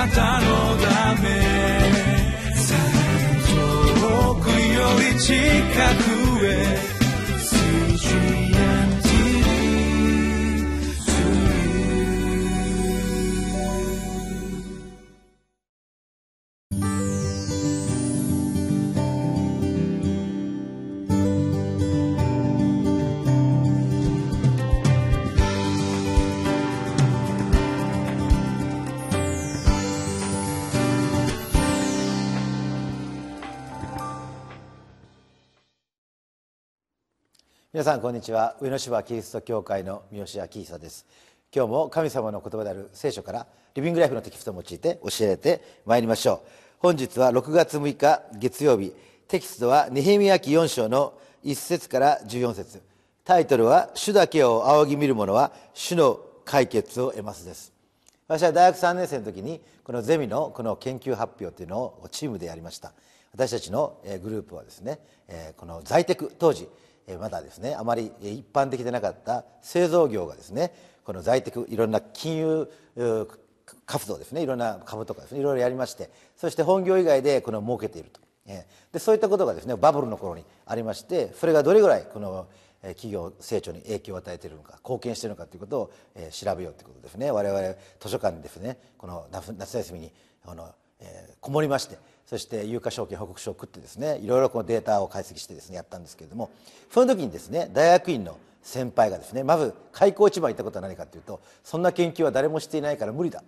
なたのため。遠くより近く。皆さんこんにちは。上野芝キリスト教会の三好明久です。今日も神様の言葉である聖書からリビングライフのテキストを用いて教えてまいりましょう。本日は6月6日月曜日。テキストはネヘミヤ記4章の1節から14節。タイトルは「主だけを仰ぎ見る者は主の解決を得ます」です。私は大学3年生の時にこのゼミのこの研究発表というのをチームでやりました。私たちのグループはですねこの在テク当時まだですねあまり一般的でなかった製造業がですねこの在宅いろんな金融活動ですねいろんな株とかですねいろいろやりましてそして本業以外でこの儲けていると。でそういったことがですねバブルの頃にありましてそれがどれぐらいこの企業成長に影響を与えているのか貢献しているのかということを調べようということですね。我々図書館にですねこの夏休みにこのえこもりましてそして有価証券報告書を送ってですねいろいろこうデータを解析してですねやったんですけれどもその時にですね大学院の先輩がですねまず開口一番言ったことは何かというとそんな研究は誰もしていないから無理だ。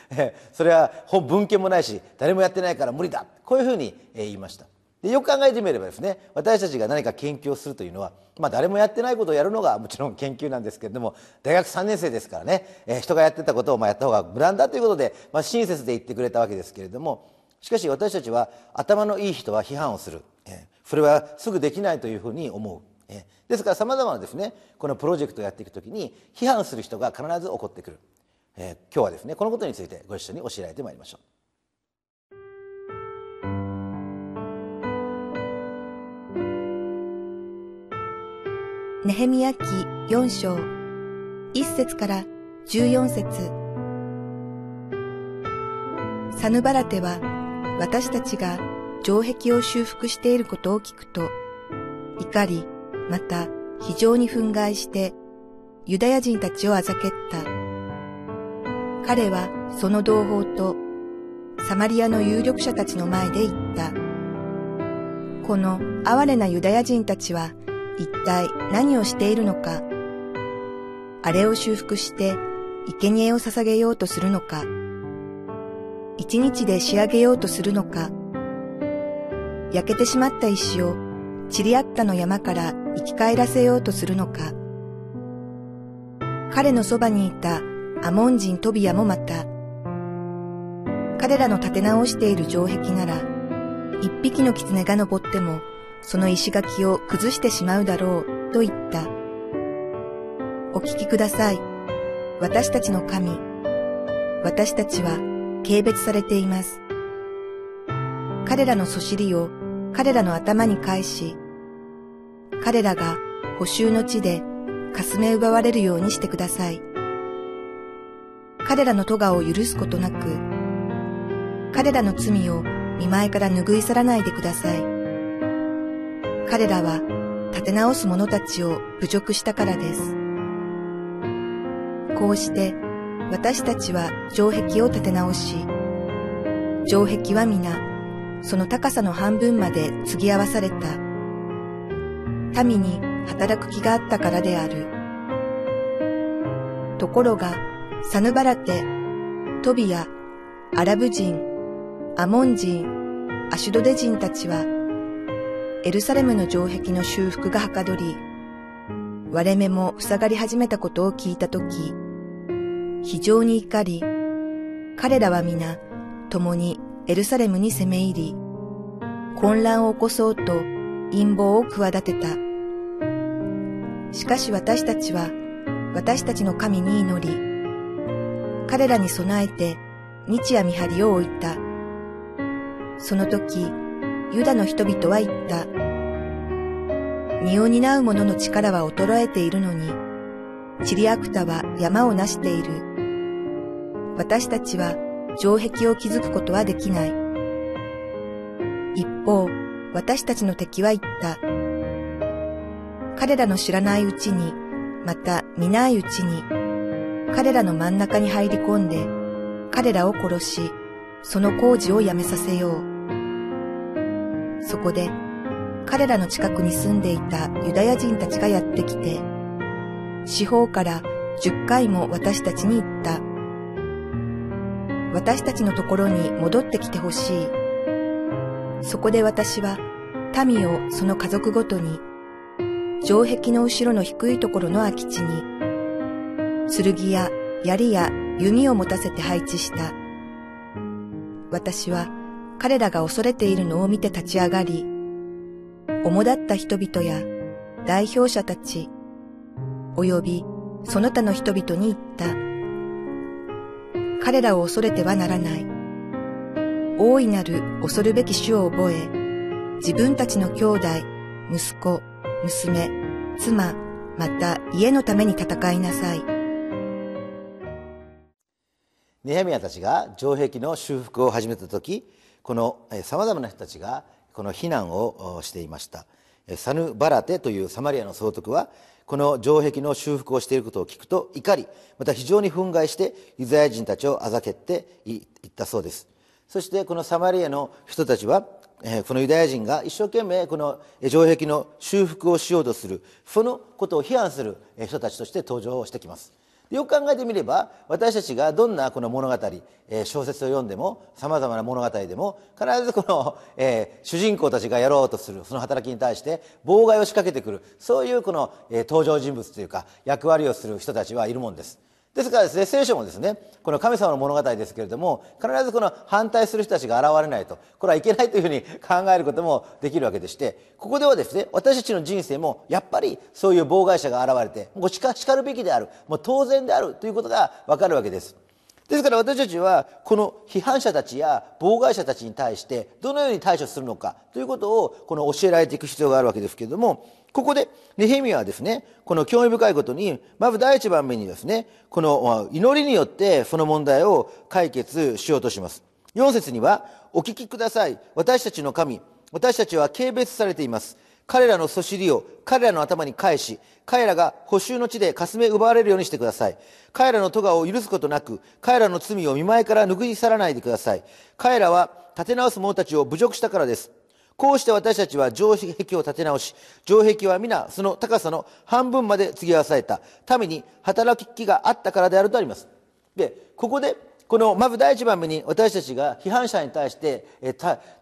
それは本文献もないし誰もやってないから無理だ。こういうふうに言いました。でよく考えてみればですね私たちが何か研究をするというのは、まあ、誰もやってないことをやるのがもちろん研究なんですけれども大学3年生ですからね、えー、人がやってたことをまあやった方が無難だということで、まあ、親切で言ってくれたわけですけれどもしかし私たちは頭のいい人は批判をする、え、それはすぐできないというふうに思う、え、ですからさまざまなですねこのプロジェクトをやっていくときに批判する人が必ず起こってくる、え、今日はですねこのことについてご一緒に教えられてまいりましょう。ネヘミヤ記4章1節から14節。サヌバラテは私たちが城壁を修復していることを聞くと怒りまた非常に憤慨してユダヤ人たちをあざけった。彼はその同胞とサマリアの有力者たちの前で言った。この哀れなユダヤ人たちは一体何をしているのか、あれを修復して生贄を捧げようとするのか、一日で仕上げようとするのか、焼けてしまった石をチリアッタの山から生き返らせようとするのか、彼のそばにいたアモン人トビアもまた、彼らの立て直している城壁なら、一匹の狐が登ってもその石垣を崩してしまうだろうと言った。お聞きください。私たちの神。私たちは軽蔑されています。彼らのそしりを彼らの頭に返し、彼らが補修の地でかすめ奪われるようにしてください。彼らの咎を許すことなく、彼らの罪を見前から拭い去らないでください。彼らは立て直す者たちを侮辱したからです。こうして私たちは城壁を立て直し、城壁は皆その高さの半分まで継ぎ合わされた。民に働く気があったからである。ところが、サヌバラテ、トビア、アラブ人、アモン人、アシュドデ人たちは、エルサレムの城壁の修復がはかどり、割れ目も塞がり始めたことを聞いたとき、非常に怒り、彼らは皆共にエルサレムに攻め入り、混乱を起こそうと陰謀を企てた。しかし私たちは私たちの神に祈り、彼らに備えて日夜見張りを置いた。その時、ユダの人々は言った。身を担う者の力は衰えているのに、チリアクタは山を成している。私たちは城壁を築くことはできない。一方、私たちの敵は言った。彼らの知らないうちに、また見ないうちに、彼らの真ん中に入り込んで、彼らを殺し、その工事をやめさせよう。そこで、彼らの近くに住んでいたユダヤ人たちがやってきて、四方から十回も私たちに言った。私たちのところに戻ってきてほしい。そこで私は民をその家族ごとに、城壁の後ろの低いところの空き地に、剣や槍や弓を持たせて配置した。私は彼らが恐れているのを見て立ち上がり、主だった人々や代表者たち、及びその他の人々に言った。彼らを恐れてはならない。大いなる恐るべき主を覚え、自分たちの兄弟、息子、娘、妻、また家のために戦いなさい。ネヘミヤたちが城壁の修復を始めた時このさまざまな人たちがこの避難をしていましたサヌバラテというサマリアの総督はこの城壁の修復をしていることを聞くと怒りまた非常に憤慨してユダヤ人たちをあざけっていったそうです。そしてこのサマリアの人たちはこのユダヤ人が一生懸命この城壁の修復をしようとするそのことを批判する人たちとして登場してきます。よく考えてみれば私たちがどんなこの物語、え小説を読んでもさまざまな物語でも必ずこの、えー、主人公たちがやろうとするその働きに対して妨害を仕掛けてくるそういうこの、え登場人物というか役割をする人たちはいるもんです。ですからですね聖書もですねこの神様の物語ですけれども必ずこの反対する人たちが現れないとこれはいけないというふうに考えることもできるわけでしてここではですね私たちの人生もやっぱりそういう妨害者が現れてもうしかるべきであるもう当然であるということがわかるわけです。ですから私たちはこの批判者たちや妨害者たちに対してどのように対処するのかということをこの教えられていく必要があるわけですけれどもここでネヘミヤはですねこの興味深いことにまず第一番目にですねこの祈りによってその問題を解決しようとします。4節にはお聞きください。私たちの神私たちは軽蔑されています。彼らのそしりを彼らの頭に返し、彼らが補修の地でかすめ奪われるようにしてください。彼らの咎を許すことなく、彼らの罪を見舞いから拭い去らないでください。彼らは立て直す者たちを侮辱したからです。こうして私たちは城壁を立て直し、城壁は皆その高さの半分まで継ぎ合わされた。民に働きがあったからであるとあります。で、ここでこのまず第1番目に私たちが批判者に対して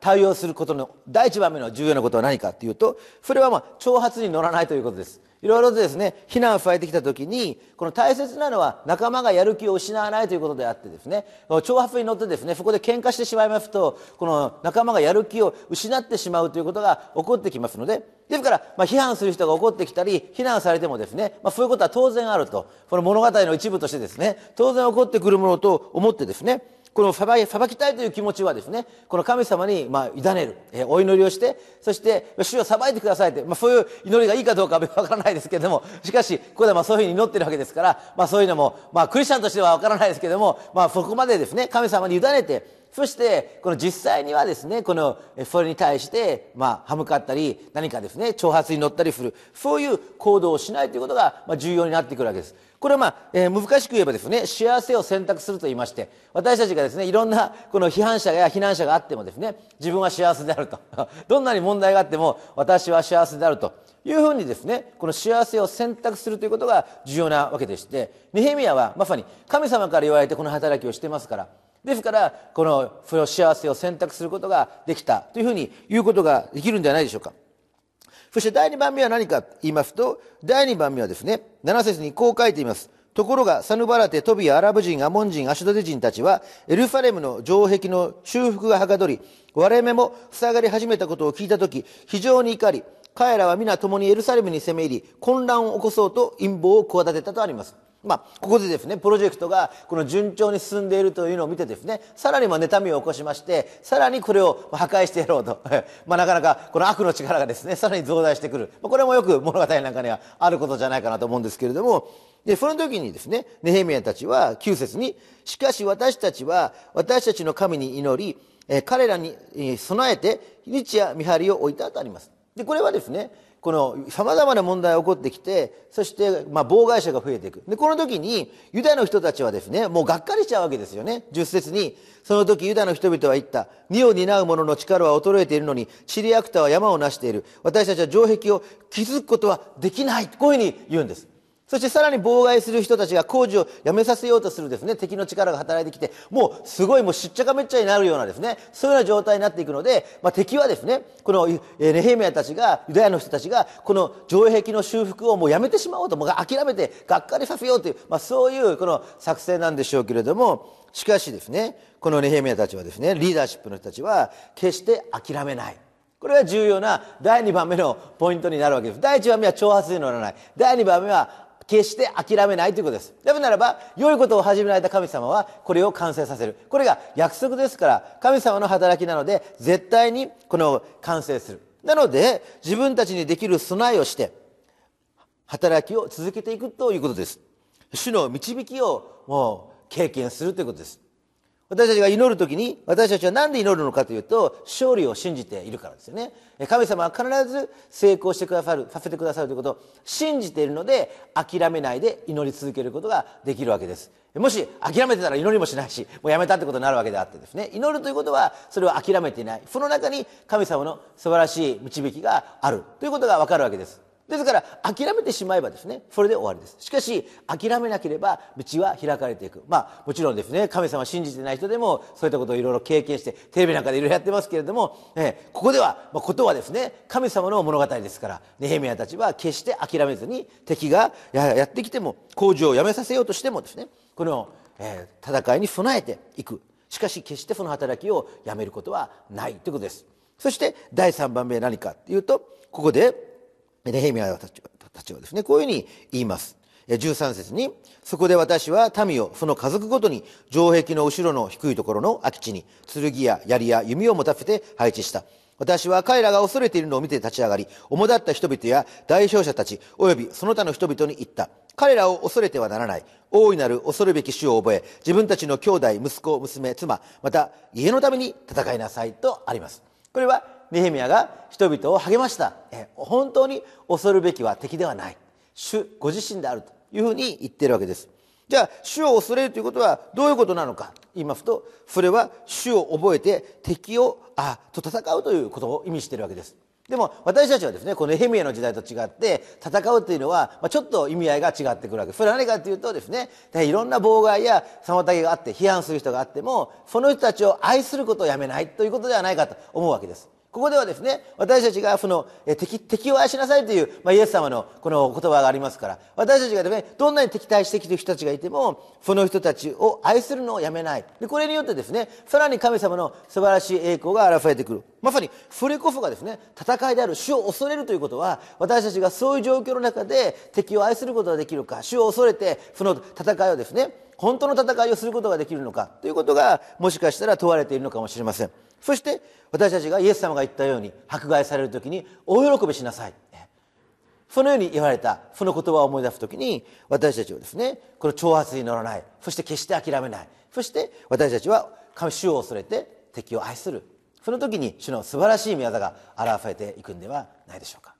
対応することの第1番目の重要なことは何かというとそれはまあ挑発に乗らないということです。いろいろとですね非難をされてきた時にこの大切なのは仲間がやる気を失わないということであってですね挑発に乗ってですねそこで喧嘩してしまいますとこの仲間がやる気を失ってしまうということが起こってきますのでですから、まあ、批判する人が起こってきたり非難されてもですね、まあ、そういうことは当然あるとこの物語の一部としてですね当然起こってくるものと思ってですねこの裁きたいという気持ちはですねこの神様にまあ委ねる、え、お祈りをしてそして主を裁いてくださいって、まあ、そういう祈りがいいかどうかは わからないですけれどもしかしここではまあそういうふうに祈ってるわけですから、まあ、そういうのも、まあ、クリスチャンとしてはわからないですけども、まあ、そこまでですね神様に委ねてそしてこの実際にはですねこのそれに対してまあ歯向かったり何かですね挑発に乗ったりするそういう行動をしないということがまあ重要になってくるわけです。これはまあ、えー、難しく言えばですね幸せを選択すると言いまして私たちがですねいろんなこの批判者や非難者があってもですね自分は幸せであると。どんなに問題があっても私は幸せであると。いうふうにですねこの幸せを選択するということが重要なわけでしてネヘミヤはまさに神様から言われてこの働きをしてますからですからこのその幸せを選択することができたというふうに言うことができるんじゃないでしょうか。そして第2番目は何かと言いますと第2番目はですね7節にこう書いています。ところがサヌバラテトビアアラブ人アモン人アシュドデ人たちはエルファレムの城壁の修復がはかどり我々も塞がり始めたことを聞いた時非常に怒り彼らは皆共にエルサレムに攻め入り混乱を起こそうと陰謀を企てたとあります。まあ、ここでですねプロジェクトがこの順調に進んでいるというのを見てですねさらにまあ妬みを起こしましてさらにこれを破壊してやろうと。まあなかなかこの悪の力がですねさらに増大してくる、まあ、これもよく物語なんかにはあることじゃないかなと思うんですけれども。でその時にですねネヘミヤたちは9節に「しかし私たちは私たちの神に祈り彼らに備えて日夜見張りを置いたとあります。でこれはですねこの様々な問題が起こってきて、そして、ま、妨害者が増えていく。で、この時に、ユダの人たちはですね、もうがっかりしちゃうわけですよね。十節に、その時ユダの人々は言った。荷を担う者の力は衰えているのに、シリアクタは山を成している。私たちは城壁を築くことはできない。こういうふうに言うんです。そしてさらに妨害する人たちが工事をやめさせようとするですね、敵の力が働いてきて、もうすごいもうしっちゃかめっちゃになるようなですね、そういうような状態になっていくので、まあ、敵はですね、このネヘミヤたちが、ユダヤの人たちが、この城壁の修復をもうやめてしまおうと、もう諦めてがっかりさせようという、まあ、そういうこの作戦なんでしょうけれども、しかしですね、このネヘミヤたちはですね、リーダーシップの人たちは、決して諦めない。これが重要な第2番目のポイントになるわけです。第1番目は挑発に乗らない。第2番目は決して諦めないということです。なぜならば、良いことを始められた神様は、これを完成させる。これが約束ですから、神様の働きなので、絶対にこの完成する。なので、自分たちにできる備えをして、働きを続けていくということです。主の導きをもう経験するということです。私たちが祈るときに、私たちは何で祈るのかというと、勝利を信じているからですよね。神様は必ず成功してくださる、させてくださるということを信じているので、諦めないで祈り続けることができるわけです。もし諦めてたら祈りもしないし、もうやめたってことになるわけであってですね、祈るということは、それを諦めていない。その中に神様の素晴らしい導きがあるということがわかるわけです。ですから諦めてしまえばですねそれで終わりです。しかし諦めなければ道は開かれていく。まあもちろんですね神様信じてない人でもそういったことをいろいろ経験してテレビなんかでいろいろやってますけれども、えここでは、まあ、ことはですね神様の物語ですからネヘミヤたちは決して諦めずに敵がやってきても工事をやめさせようとしてもですねこの、えー、戦いに備えていく。しかし決してその働きをやめることはないということです。そして第3番目は何かというとここでネヘミヤたちはですね、こういうふうに言います。13節に、そこで私は民をその家族ごとに城壁の後ろの低いところの空き地に剣や槍や弓を持たせて配置した。私は彼らが恐れているのを見て立ち上がり、主だった人々や代表者たち、及びその他の人々に言った。彼らを恐れてはならない。大いなる恐るべき主を覚え、自分たちの兄弟、息子、娘、妻、また家のために戦いなさいとあります。これはネヘミヤが人々を励ました。え本当に恐るべきは敵ではない。主ご自身であるというふうに言ってるわけです。じゃあ主を恐れるということはどういうことなのか。言いますとそれは主を覚えて敵をあと戦うということを意味しているわけです。でも私たちはですねこのネヘミヤの時代と違って戦うというのは、まあ、ちょっと意味合いが違ってくるわけ。それは何かというとですねいろんな妨害や妨げがあって批判する人があってもその人たちを愛することをやめないということではないかと思うわけです。ここではですね、私たちがその敵敵を愛しなさいという、まあ、イエス様のこの言葉がありますから、私たちがですね、どんなに敵対してきている人たちがいても、その人たちを愛するのをやめない。で、これによってですね、さらに神様の素晴らしい栄光が現れてくる。まさに、それこそがですね、戦いである主を恐れるということは、私たちがそういう状況の中で敵を愛することができるか、主を恐れて、その戦いをですね、本当の戦いをすることができるのかということがもしかしたら問われているのかもしれませんそして私たちがイエス様が言ったように迫害される時に大喜びしなさい。そのように言われたその言葉を思い出す時に私たちはですねこの挑発に乗らない。そして決して諦めない。そして私たちは神主を恐れて敵を愛する。その時に主の素晴らしい宮業が表されていくんではないでしょうか。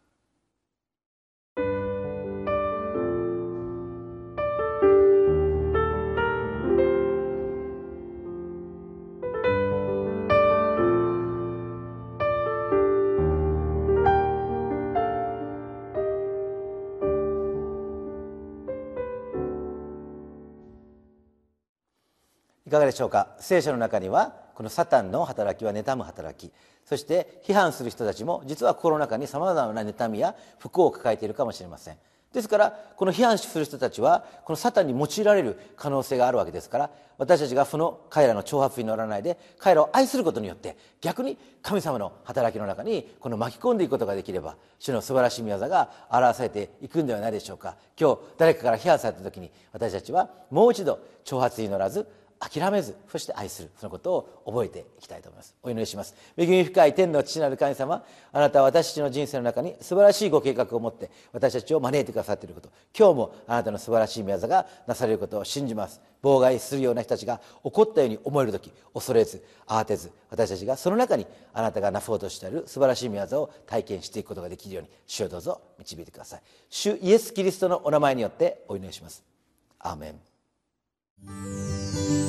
かがでしょうか？聖書の中にはこのサタンの働きは妬む働き。そして批判する人たちも実は心の中にさまざまな妬みや不幸を抱えているかもしれません。ですからこの批判する人たちはこのサタンに用いられる可能性があるわけですから私たちがその彼らの挑発に乗らないで彼らを愛することによって逆に神様の働きの中にこの巻き込んでいくことができれば主の素晴らしい宮業が表されていくんではないでしょうか。今日誰かから批判された時に私たちはもう一度挑発に乗らず諦めずそして愛するそのことを覚えていきたいと思います。お祈りします。恵み深い天の父なる神様あなたは私たちの人生の中に素晴らしいご計画を持って私たちを招いてくださっていること。今日もあなたの素晴らしい宮座がなされることを信じます。妨害するような人たちが起こったように思える時恐れず慌てず私たちがその中にあなたがなそうとしている素晴らしい宮座を体験していくことができるように主をどうぞ導いてください。主イエス・キリストのお名前によってお祈りします。アーメン。